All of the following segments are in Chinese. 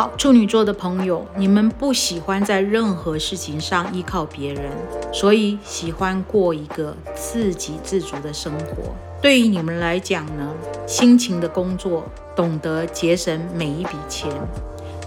好，处女座的朋友，你们不喜欢在任何事情上依靠别人，所以喜欢过一个自给自足的生活。对于你们来讲呢，辛勤的工作，懂得节省每一笔钱。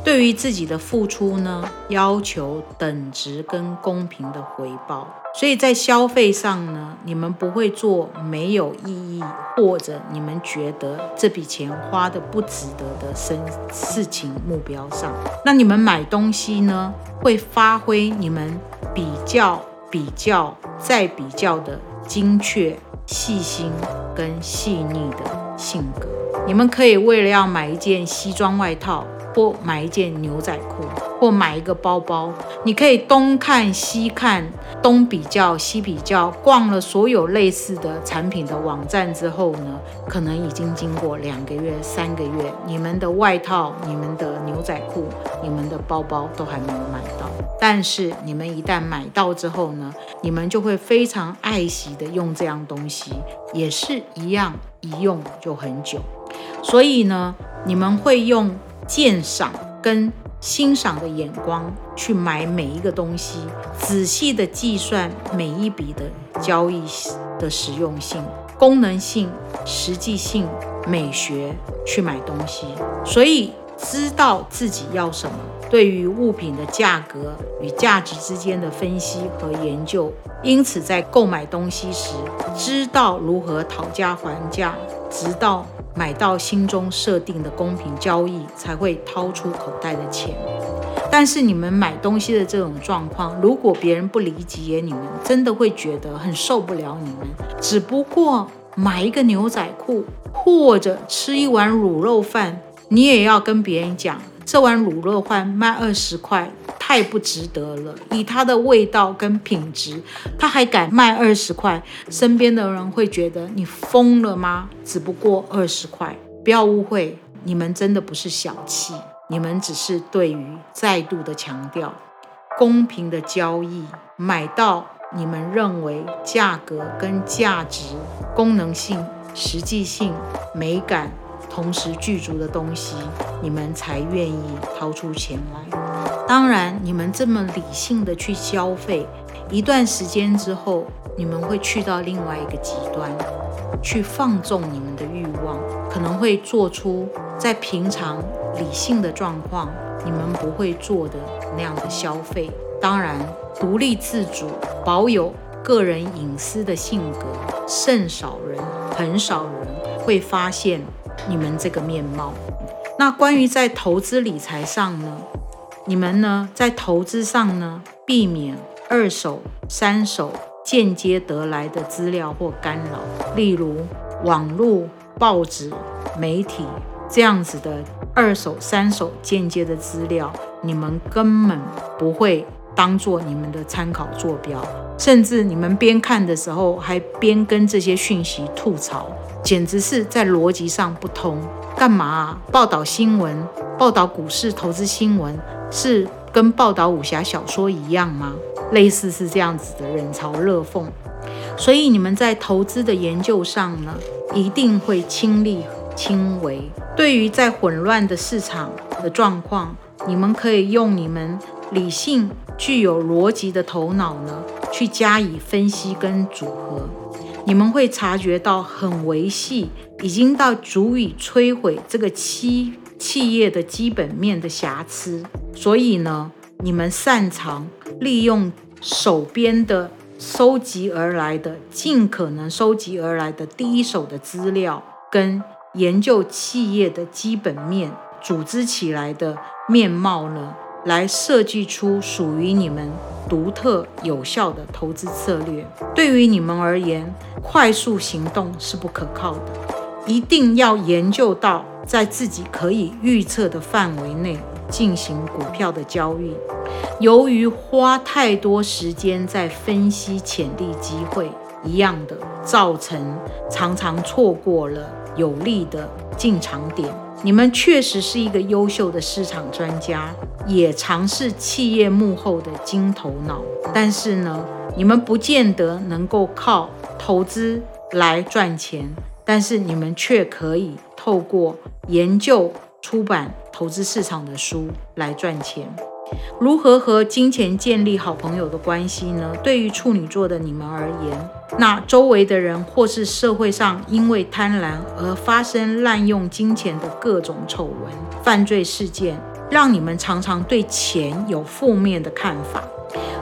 对于自己的付出呢，要求等值跟公平的回报，所以在消费上呢，你们不会做没有意义或者你们觉得这笔钱花的不值得的生事情目标上。那你们买东西呢，会发挥你们比较、比较再比较的精确、细心跟细腻的性格。你们可以为了要买一件西装外套。或买一件牛仔裤，或买一个包包，你可以东看西看，东比较西比较，逛了所有类似的产品的网站之后呢，可能已经经过两个月、三个月，你们的外套、你们的牛仔裤、你们的包包都还没有买到。但是你们一旦买到之后呢，你们就会非常爱惜的用这样东西，也是一样，一用就很久。所以呢，你们会用。鉴赏跟欣赏的眼光去买每一个东西，仔细的计算每一笔的交易的实用性、功能性、实际性、美学去买东西，所以知道自己要什么，对于物品的价格与价值之间的分析和研究，因此在购买东西时，知道如何讨价还价，直到。买到心中设定的公平交易，才会掏出口袋的钱。但是你们买东西的这种状况，如果别人不理解你们，真的会觉得很受不了你们。只不过买一个牛仔裤，或者吃一碗卤肉饭，你也要跟别人讲。这碗卤肉饭卖二十块，太不值得了。以它的味道跟品质，他还敢卖二十块，身边的人会觉得你疯了吗？只不过二十块，不要误会，你们真的不是小气，你们只是对于再度的强调公平的交易，买到你们认为价格跟价值、功能性、实际性、美感。同时具足的东西，你们才愿意掏出钱来。当然，你们这么理性的去消费，一段时间之后，你们会去到另外一个极端，去放纵你们的欲望，可能会做出在平常理性的状况你们不会做的那样的消费。当然，独立自主、保有个人隐私的性格，甚少人，很少人会发现。你们这个面貌，那关于在投资理财上呢？你们呢在投资上呢，避免二手、三手间接得来的资料或干扰，例如网络、报纸、媒体这样子的二手、三手间接的资料，你们根本不会当做你们的参考坐标，甚至你们边看的时候还边跟这些讯息吐槽。简直是在逻辑上不通，干嘛啊报道新闻、报道股市投资新闻是跟报道武侠小说一样吗？类似是这样子的冷嘲热讽。所以你们在投资的研究上呢，一定会亲力亲为。对于在混乱的市场的状况，你们可以用你们理性、具有逻辑的头脑呢，去加以分析跟组合。你们会察觉到很维系，已经到足以摧毁这个企企业的基本面的瑕疵，所以呢，你们擅长利用手边的收集而来的，尽可能收集而来的第一手的资料，跟研究企业的基本面，组织起来的面貌呢，来设计出属于你们独特有效的投资策略。对于你们而言，快速行动是不可靠的，一定要研究到在自己可以预测的范围内。进行股票的交易，由于花太多时间在分析潜力机会，一样的造成常常错过了有利的进场点。你们确实是一个优秀的市场专家，也尝试企业幕后的金头脑，但是呢，你们不见得能够靠投资来赚钱，但是你们却可以透过研究出版。投资市场的书来赚钱，如何和金钱建立好朋友的关系呢？对于处女座的你们而言，那周围的人或是社会上因为贪婪而发生滥用金钱的各种丑闻、犯罪事件，让你们常常对钱有负面的看法，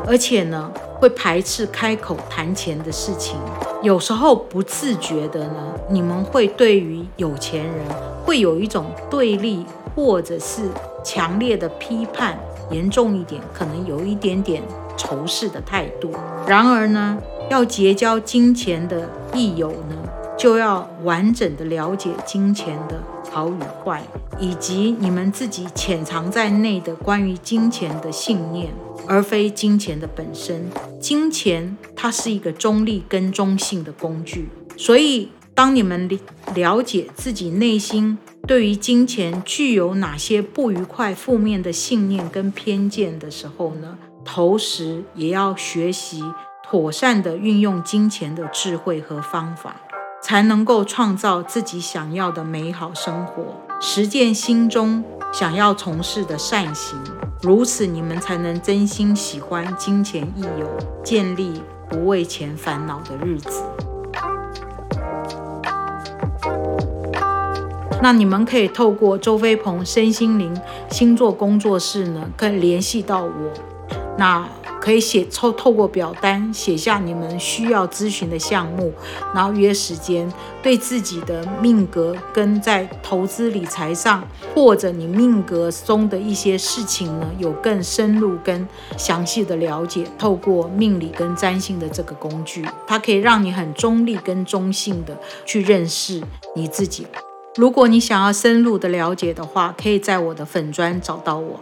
而且呢，会排斥开口谈钱的事情。有时候不自觉的呢，你们会对于有钱人会有一种对立。或者是强烈的批判，严重一点，可能有一点点仇视的态度。然而呢，要结交金钱的益友呢，就要完整的了解金钱的好与坏，以及你们自己潜藏在内的关于金钱的信念，而非金钱的本身。金钱它是一个中立跟中性的工具，所以当你们了解自己内心。对于金钱具有哪些不愉快、负面的信念跟偏见的时候呢？同时也要学习妥善的运用金钱的智慧和方法，才能够创造自己想要的美好生活，实践心中想要从事的善行。如此，你们才能真心喜欢金钱益友，建立不为钱烦恼的日子。那你们可以透过周飞鹏身心灵星座工作室呢，可以联系到我。那可以写透透过表单写下你们需要咨询的项目，然后约时间，对自己的命格跟在投资理财上，或者你命格中的一些事情呢，有更深入跟详细的了解。透过命理跟占星的这个工具，它可以让你很中立跟中性的去认识你自己。如果你想要深入的了解的话，可以在我的粉砖找到我。